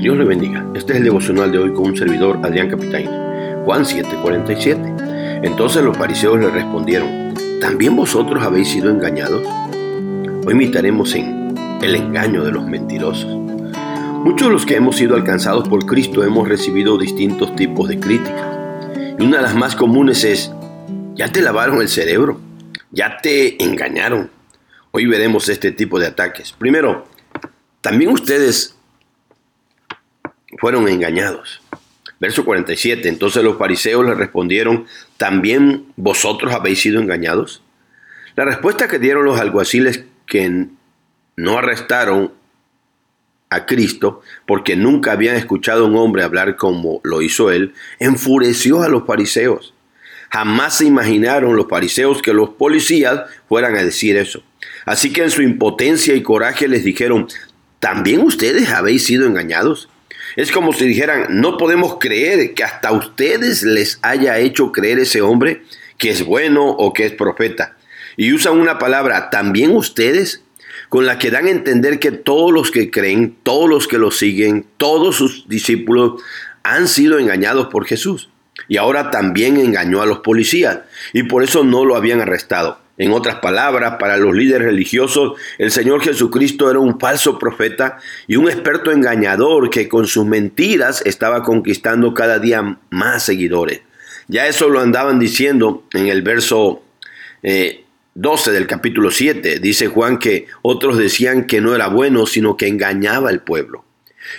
Dios le bendiga. Este es el devocional de hoy con un servidor, Adrián Capitán. Juan 7:47. Entonces los fariseos le respondieron, ¿también vosotros habéis sido engañados? Hoy meditaremos en el engaño de los mentirosos. Muchos de los que hemos sido alcanzados por Cristo hemos recibido distintos tipos de críticas. Y una de las más comunes es, ya te lavaron el cerebro, ya te engañaron. Hoy veremos este tipo de ataques. Primero, también ustedes fueron engañados. Verso 47, entonces los fariseos le respondieron, ¿también vosotros habéis sido engañados? La respuesta que dieron los alguaciles que no arrestaron a Cristo porque nunca habían escuchado a un hombre hablar como lo hizo él, enfureció a los fariseos. Jamás se imaginaron los fariseos que los policías fueran a decir eso. Así que en su impotencia y coraje les dijeron, ¿también ustedes habéis sido engañados? Es como si dijeran, no podemos creer que hasta ustedes les haya hecho creer ese hombre que es bueno o que es profeta. Y usan una palabra, también ustedes, con la que dan a entender que todos los que creen, todos los que lo siguen, todos sus discípulos han sido engañados por Jesús. Y ahora también engañó a los policías y por eso no lo habían arrestado. En otras palabras, para los líderes religiosos, el Señor Jesucristo era un falso profeta y un experto engañador que con sus mentiras estaba conquistando cada día más seguidores. Ya eso lo andaban diciendo en el verso 12 eh, del capítulo 7. Dice Juan que otros decían que no era bueno, sino que engañaba al pueblo.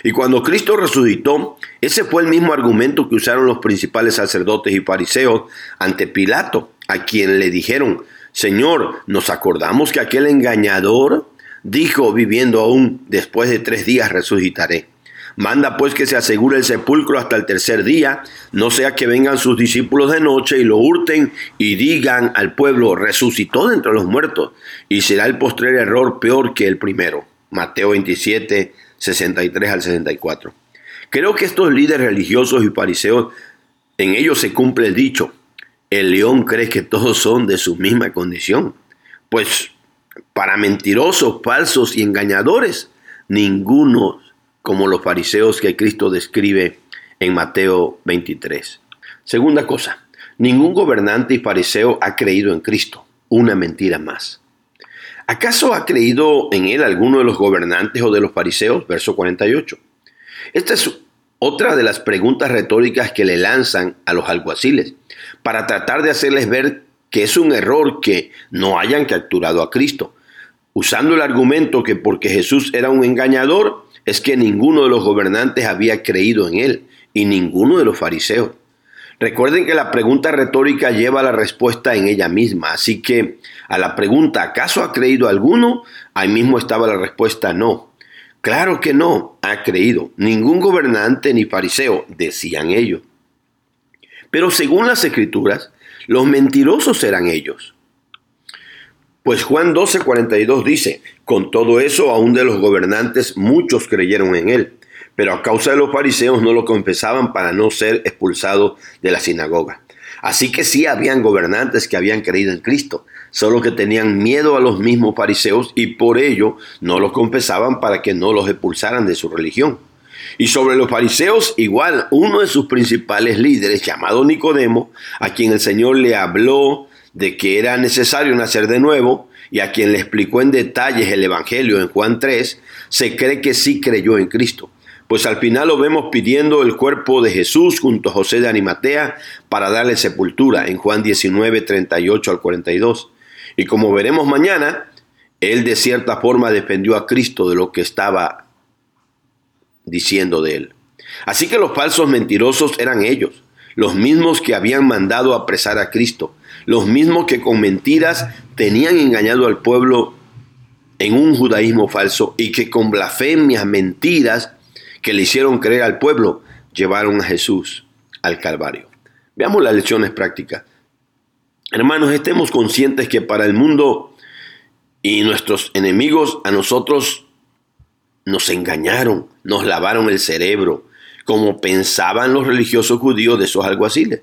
Y cuando Cristo resucitó, ese fue el mismo argumento que usaron los principales sacerdotes y fariseos ante Pilato, a quien le dijeron, Señor, nos acordamos que aquel engañador dijo, viviendo aún después de tres días resucitaré. Manda pues que se asegure el sepulcro hasta el tercer día, no sea que vengan sus discípulos de noche y lo hurten y digan al pueblo, resucitó de entre los muertos, y será el postrer error peor que el primero. Mateo 27, 63 al 64. Creo que estos líderes religiosos y fariseos, en ellos se cumple el dicho, el león cree que todos son de su misma condición. Pues para mentirosos, falsos y engañadores, ninguno como los fariseos que Cristo describe en Mateo 23. Segunda cosa, ningún gobernante y fariseo ha creído en Cristo. Una mentira más. ¿Acaso ha creído en él alguno de los gobernantes o de los fariseos? Verso 48. Esta es otra de las preguntas retóricas que le lanzan a los alguaciles para tratar de hacerles ver que es un error que no hayan capturado a Cristo, usando el argumento que porque Jesús era un engañador es que ninguno de los gobernantes había creído en él y ninguno de los fariseos. Recuerden que la pregunta retórica lleva la respuesta en ella misma, así que a la pregunta ¿acaso ha creído alguno? Ahí mismo estaba la respuesta no. Claro que no, ha creído. Ningún gobernante ni fariseo, decían ellos. Pero según las escrituras, los mentirosos eran ellos. Pues Juan 12:42 dice, con todo eso aún de los gobernantes muchos creyeron en él, pero a causa de los fariseos no lo confesaban para no ser expulsados de la sinagoga. Así que sí habían gobernantes que habían creído en Cristo, solo que tenían miedo a los mismos fariseos y por ello no los confesaban para que no los expulsaran de su religión. Y sobre los fariseos, igual uno de sus principales líderes, llamado Nicodemo, a quien el Señor le habló de que era necesario nacer de nuevo y a quien le explicó en detalles el Evangelio en Juan 3, se cree que sí creyó en Cristo. Pues al final lo vemos pidiendo el cuerpo de Jesús junto a José de Animatea para darle sepultura en Juan 19, 38 al 42. Y como veremos mañana, él de cierta forma defendió a Cristo de lo que estaba diciendo de él. Así que los falsos mentirosos eran ellos, los mismos que habían mandado apresar a Cristo, los mismos que con mentiras tenían engañado al pueblo en un judaísmo falso y que con blasfemias, mentiras que le hicieron creer al pueblo, llevaron a Jesús al Calvario. Veamos las lecciones prácticas. Hermanos, estemos conscientes que para el mundo y nuestros enemigos, a nosotros nos engañaron, nos lavaron el cerebro, como pensaban los religiosos judíos de esos alguaciles.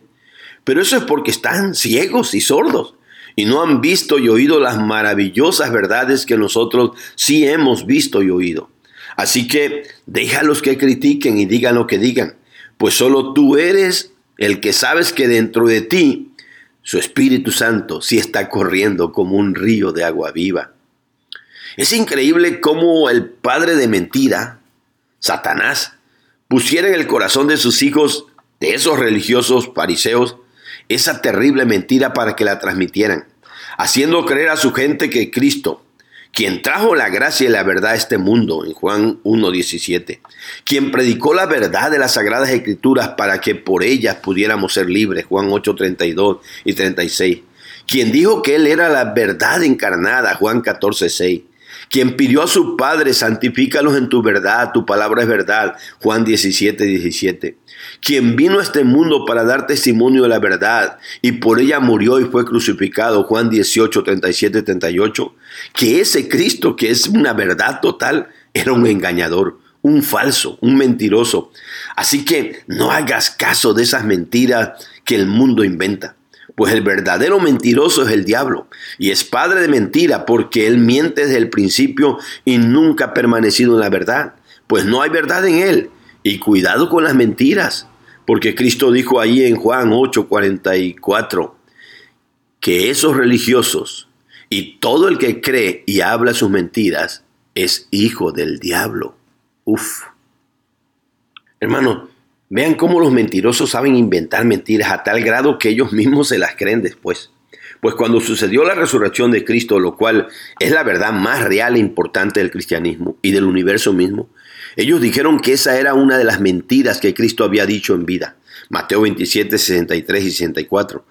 Pero eso es porque están ciegos y sordos y no han visto y oído las maravillosas verdades que nosotros sí hemos visto y oído. Así que déjalos que critiquen y digan lo que digan, pues solo tú eres el que sabes que dentro de ti su Espíritu Santo sí está corriendo como un río de agua viva. Es increíble cómo el padre de mentira, Satanás, pusiera en el corazón de sus hijos, de esos religiosos fariseos, esa terrible mentira para que la transmitieran, haciendo creer a su gente que Cristo, quien trajo la gracia y la verdad a este mundo, en Juan 1.17, quien predicó la verdad de las Sagradas Escrituras para que por ellas pudiéramos ser libres, Juan 8.32 y 36, quien dijo que Él era la verdad encarnada, Juan 14.6, quien pidió a su Padre, santifícalos en tu verdad, tu palabra es verdad, Juan 17, 17. Quien vino a este mundo para dar testimonio de la verdad y por ella murió y fue crucificado, Juan 18, 37, 38. Que ese Cristo, que es una verdad total, era un engañador, un falso, un mentiroso. Así que no hagas caso de esas mentiras que el mundo inventa. Pues el verdadero mentiroso es el diablo y es padre de mentira porque él miente desde el principio y nunca ha permanecido en la verdad. Pues no hay verdad en él. Y cuidado con las mentiras, porque Cristo dijo ahí en Juan 8:44 que esos religiosos y todo el que cree y habla sus mentiras es hijo del diablo. Uf. Hermano, Vean cómo los mentirosos saben inventar mentiras a tal grado que ellos mismos se las creen después. Pues cuando sucedió la resurrección de Cristo, lo cual es la verdad más real e importante del cristianismo y del universo mismo, ellos dijeron que esa era una de las mentiras que Cristo había dicho en vida. Mateo 27, 63 y 64.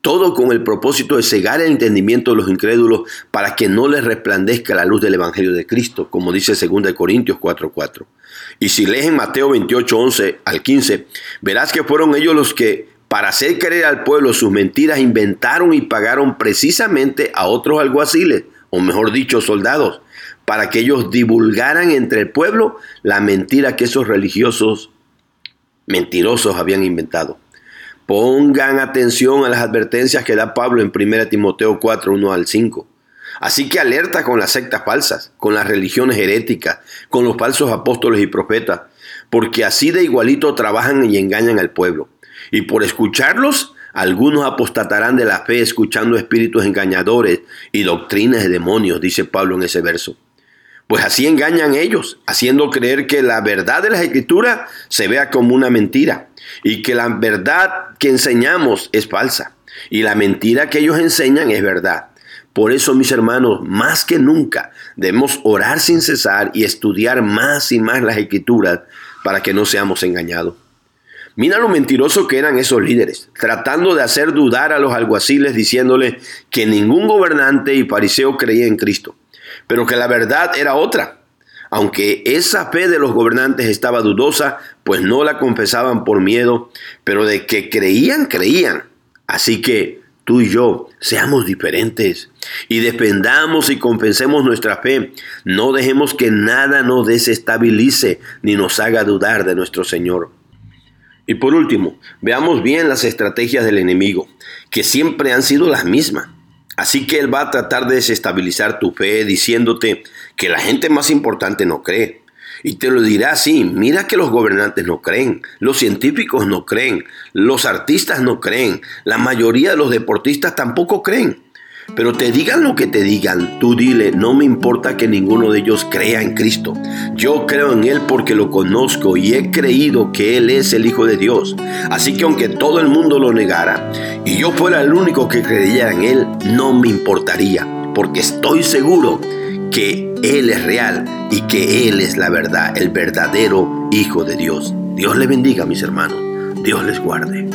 Todo con el propósito de cegar el entendimiento de los incrédulos para que no les resplandezca la luz del Evangelio de Cristo, como dice 2 Corintios 4:4. Y si lees en Mateo 28, 11 al 15, verás que fueron ellos los que, para hacer creer al pueblo sus mentiras, inventaron y pagaron precisamente a otros alguaciles, o mejor dicho, soldados, para que ellos divulgaran entre el pueblo la mentira que esos religiosos mentirosos habían inventado. Pongan atención a las advertencias que da Pablo en 1 Timoteo 4, 1 al 5. Así que alerta con las sectas falsas, con las religiones heréticas, con los falsos apóstoles y profetas, porque así de igualito trabajan y engañan al pueblo. Y por escucharlos, algunos apostatarán de la fe escuchando espíritus engañadores y doctrinas de demonios, dice Pablo en ese verso. Pues así engañan ellos, haciendo creer que la verdad de las escrituras se vea como una mentira y que la verdad que enseñamos es falsa y la mentira que ellos enseñan es verdad. Por eso, mis hermanos, más que nunca debemos orar sin cesar y estudiar más y más las escrituras para que no seamos engañados. Mira lo mentiroso que eran esos líderes, tratando de hacer dudar a los alguaciles diciéndole que ningún gobernante y fariseo creía en Cristo pero que la verdad era otra. Aunque esa fe de los gobernantes estaba dudosa, pues no la confesaban por miedo, pero de que creían, creían. Así que tú y yo seamos diferentes y defendamos y confesemos nuestra fe. No dejemos que nada nos desestabilice ni nos haga dudar de nuestro Señor. Y por último, veamos bien las estrategias del enemigo, que siempre han sido las mismas. Así que Él va a tratar de desestabilizar tu fe diciéndote que la gente más importante no cree. Y te lo dirá así, mira que los gobernantes no creen, los científicos no creen, los artistas no creen, la mayoría de los deportistas tampoco creen. Pero te digan lo que te digan, tú dile, no me importa que ninguno de ellos crea en Cristo. Yo creo en Él porque lo conozco y he creído que Él es el Hijo de Dios. Así que aunque todo el mundo lo negara y yo fuera el único que creyera en Él, no me importaría, porque estoy seguro que Él es real y que Él es la verdad, el verdadero Hijo de Dios. Dios le bendiga, mis hermanos. Dios les guarde.